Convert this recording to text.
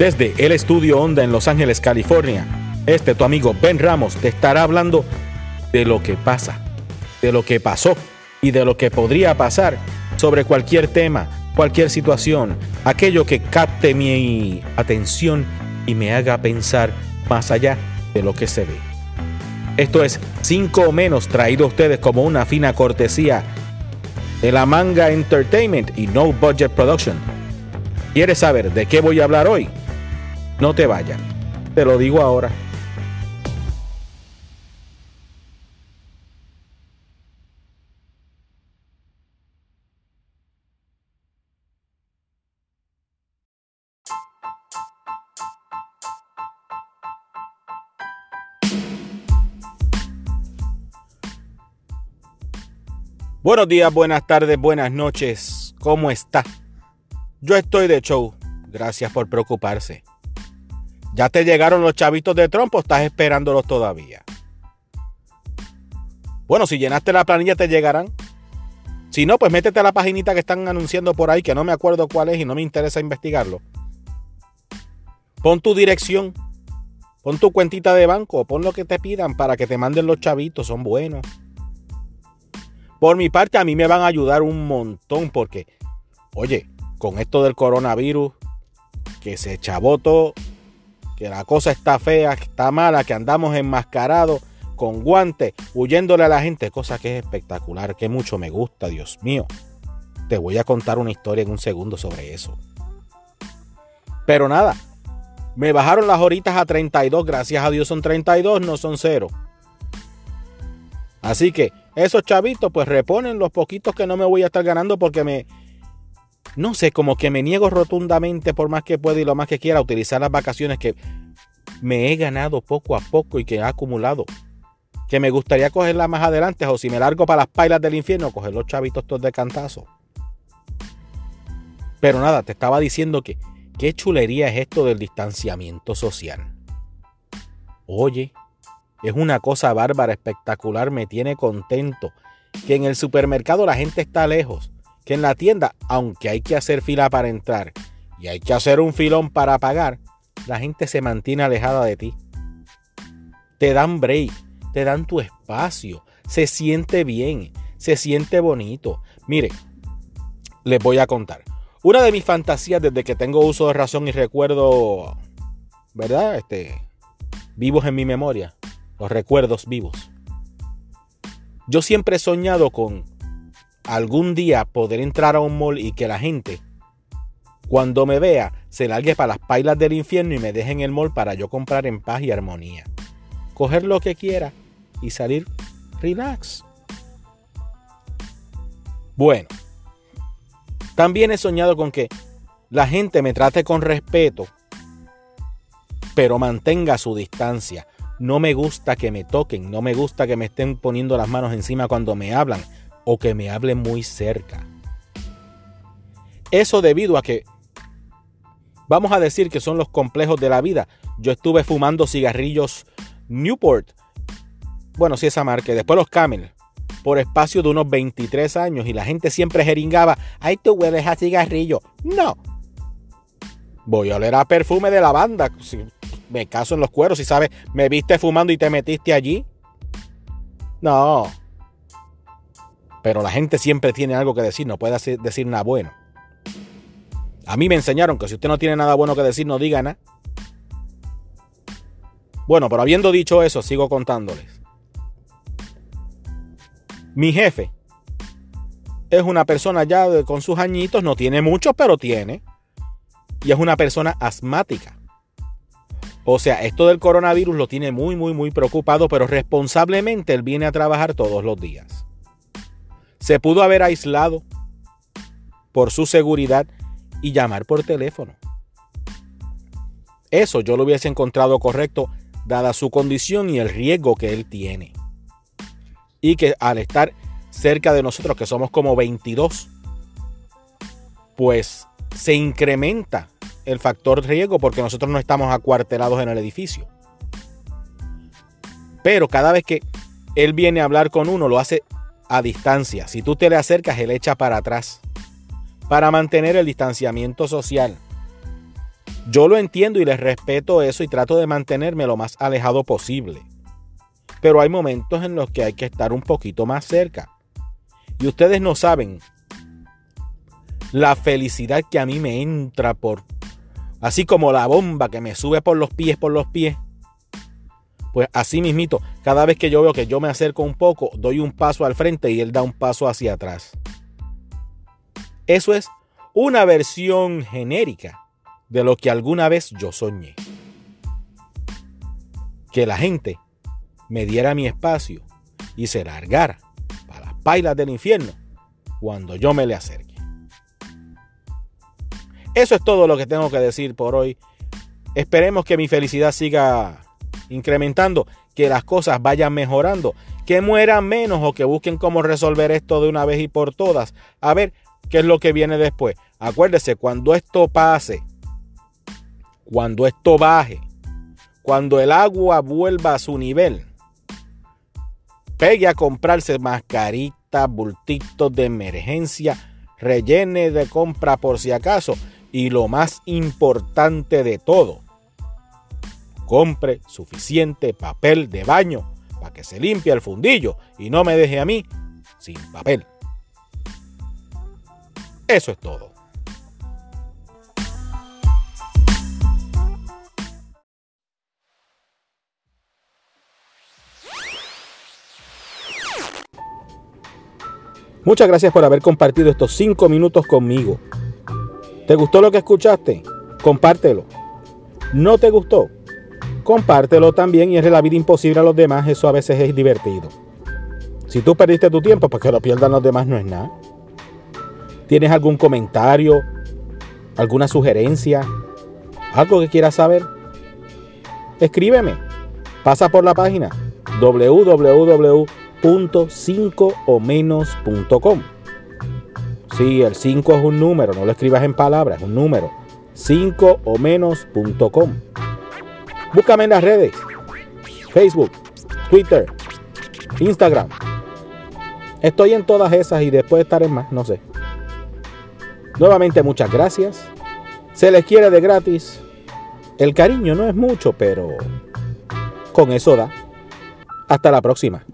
Desde el estudio Onda en Los Ángeles, California, este tu amigo Ben Ramos te estará hablando de lo que pasa, de lo que pasó y de lo que podría pasar sobre cualquier tema, cualquier situación, aquello que capte mi atención y me haga pensar más allá de lo que se ve. Esto es 5 o menos traído a ustedes como una fina cortesía de la Manga Entertainment y No Budget Production. ¿Quieres saber de qué voy a hablar hoy? No te vayas, te lo digo ahora. Buenos días, buenas tardes, buenas noches. ¿Cómo está? Yo estoy de show. Gracias por preocuparse. ¿Ya te llegaron los chavitos de trompo o estás esperándolos todavía? Bueno, si llenaste la planilla te llegarán. Si no, pues métete a la paginita que están anunciando por ahí, que no me acuerdo cuál es y no me interesa investigarlo. Pon tu dirección, pon tu cuentita de banco, pon lo que te pidan para que te manden los chavitos, son buenos. Por mi parte, a mí me van a ayudar un montón porque, oye, con esto del coronavirus, que se todo, que la cosa está fea, que está mala, que andamos enmascarados, con guantes, huyéndole a la gente, cosa que es espectacular, que mucho me gusta, Dios mío. Te voy a contar una historia en un segundo sobre eso. Pero nada, me bajaron las horitas a 32, gracias a Dios son 32, no son cero. Así que esos chavitos pues reponen los poquitos que no me voy a estar ganando porque me, no sé, como que me niego rotundamente por más que pueda y lo más que quiera utilizar las vacaciones que me he ganado poco a poco y que he acumulado. Que me gustaría cogerlas más adelante o si me largo para las pailas del infierno, coger los chavitos todos de cantazo. Pero nada, te estaba diciendo que qué chulería es esto del distanciamiento social. Oye, es una cosa bárbara, espectacular, me tiene contento. Que en el supermercado la gente está lejos. Que en la tienda, aunque hay que hacer fila para entrar y hay que hacer un filón para pagar, la gente se mantiene alejada de ti. Te dan break, te dan tu espacio, se siente bien, se siente bonito. Mire, les voy a contar. Una de mis fantasías desde que tengo uso de razón y recuerdo, ¿verdad? Este, vivos en mi memoria, los recuerdos vivos. Yo siempre he soñado con algún día poder entrar a un mall y que la gente, cuando me vea, se largue para las pailas del infierno y me deje en el mall para yo comprar en paz y armonía. Coger lo que quiera y salir relax. Bueno, también he soñado con que la gente me trate con respeto, pero mantenga su distancia. No me gusta que me toquen, no me gusta que me estén poniendo las manos encima cuando me hablan o que me hablen muy cerca. Eso debido a que, vamos a decir que son los complejos de la vida. Yo estuve fumando cigarrillos Newport, bueno, sí esa marca, después los Camel, por espacio de unos 23 años y la gente siempre jeringaba, ay, tú hueles a cigarrillo. No. Voy a oler a perfume de lavanda me caso en los cueros. Si sabes, me viste fumando y te metiste allí. No. Pero la gente siempre tiene algo que decir, no puede decir nada bueno. A mí me enseñaron que si usted no tiene nada bueno que decir, no diga nada. Bueno, pero habiendo dicho eso, sigo contándoles. Mi jefe es una persona ya con sus añitos, no tiene muchos, pero tiene. Y es una persona asmática. O sea, esto del coronavirus lo tiene muy, muy, muy preocupado, pero responsablemente él viene a trabajar todos los días. Se pudo haber aislado por su seguridad y llamar por teléfono. Eso yo lo hubiese encontrado correcto dada su condición y el riesgo que él tiene. Y que al estar cerca de nosotros, que somos como 22, pues se incrementa el factor riesgo porque nosotros no estamos acuartelados en el edificio. Pero cada vez que él viene a hablar con uno, lo hace a distancia. Si tú te le acercas, él echa para atrás. Para mantener el distanciamiento social. Yo lo entiendo y les respeto eso y trato de mantenerme lo más alejado posible. Pero hay momentos en los que hay que estar un poquito más cerca. Y ustedes no saben la felicidad que a mí me entra por, así como la bomba que me sube por los pies, por los pies. Pues así mismito, cada vez que yo veo que yo me acerco un poco, doy un paso al frente y él da un paso hacia atrás. Eso es una versión genérica de lo que alguna vez yo soñé. Que la gente me diera mi espacio y se largara para las pailas del infierno cuando yo me le acerque. Eso es todo lo que tengo que decir por hoy. Esperemos que mi felicidad siga incrementando, que las cosas vayan mejorando, que mueran menos o que busquen cómo resolver esto de una vez y por todas. A ver qué es lo que viene después. Acuérdese, cuando esto pase, cuando esto baje, cuando el agua vuelva a su nivel, pegue a comprarse mascaritas, bultitos de emergencia, rellene de compra por si acaso y lo más importante de todo, compre suficiente papel de baño para que se limpie el fundillo y no me deje a mí sin papel. Eso es todo. Muchas gracias por haber compartido estos cinco minutos conmigo. ¿Te gustó lo que escuchaste? Compártelo. ¿No te gustó? Compártelo también y es la vida imposible a los demás, eso a veces es divertido. Si tú perdiste tu tiempo, pues que lo pierdan los demás no es nada. ¿Tienes algún comentario? ¿Alguna sugerencia? ¿Algo que quieras saber? Escríbeme. Pasa por la página www.5omenos.com. Sí, el 5 es un número, no lo escribas en palabras, es un número. 5 o menos.com. Búscame en las redes. Facebook, Twitter, Instagram. Estoy en todas esas y después estaré en más, no sé. Nuevamente muchas gracias. Se les quiere de gratis. El cariño no es mucho, pero con eso da. Hasta la próxima.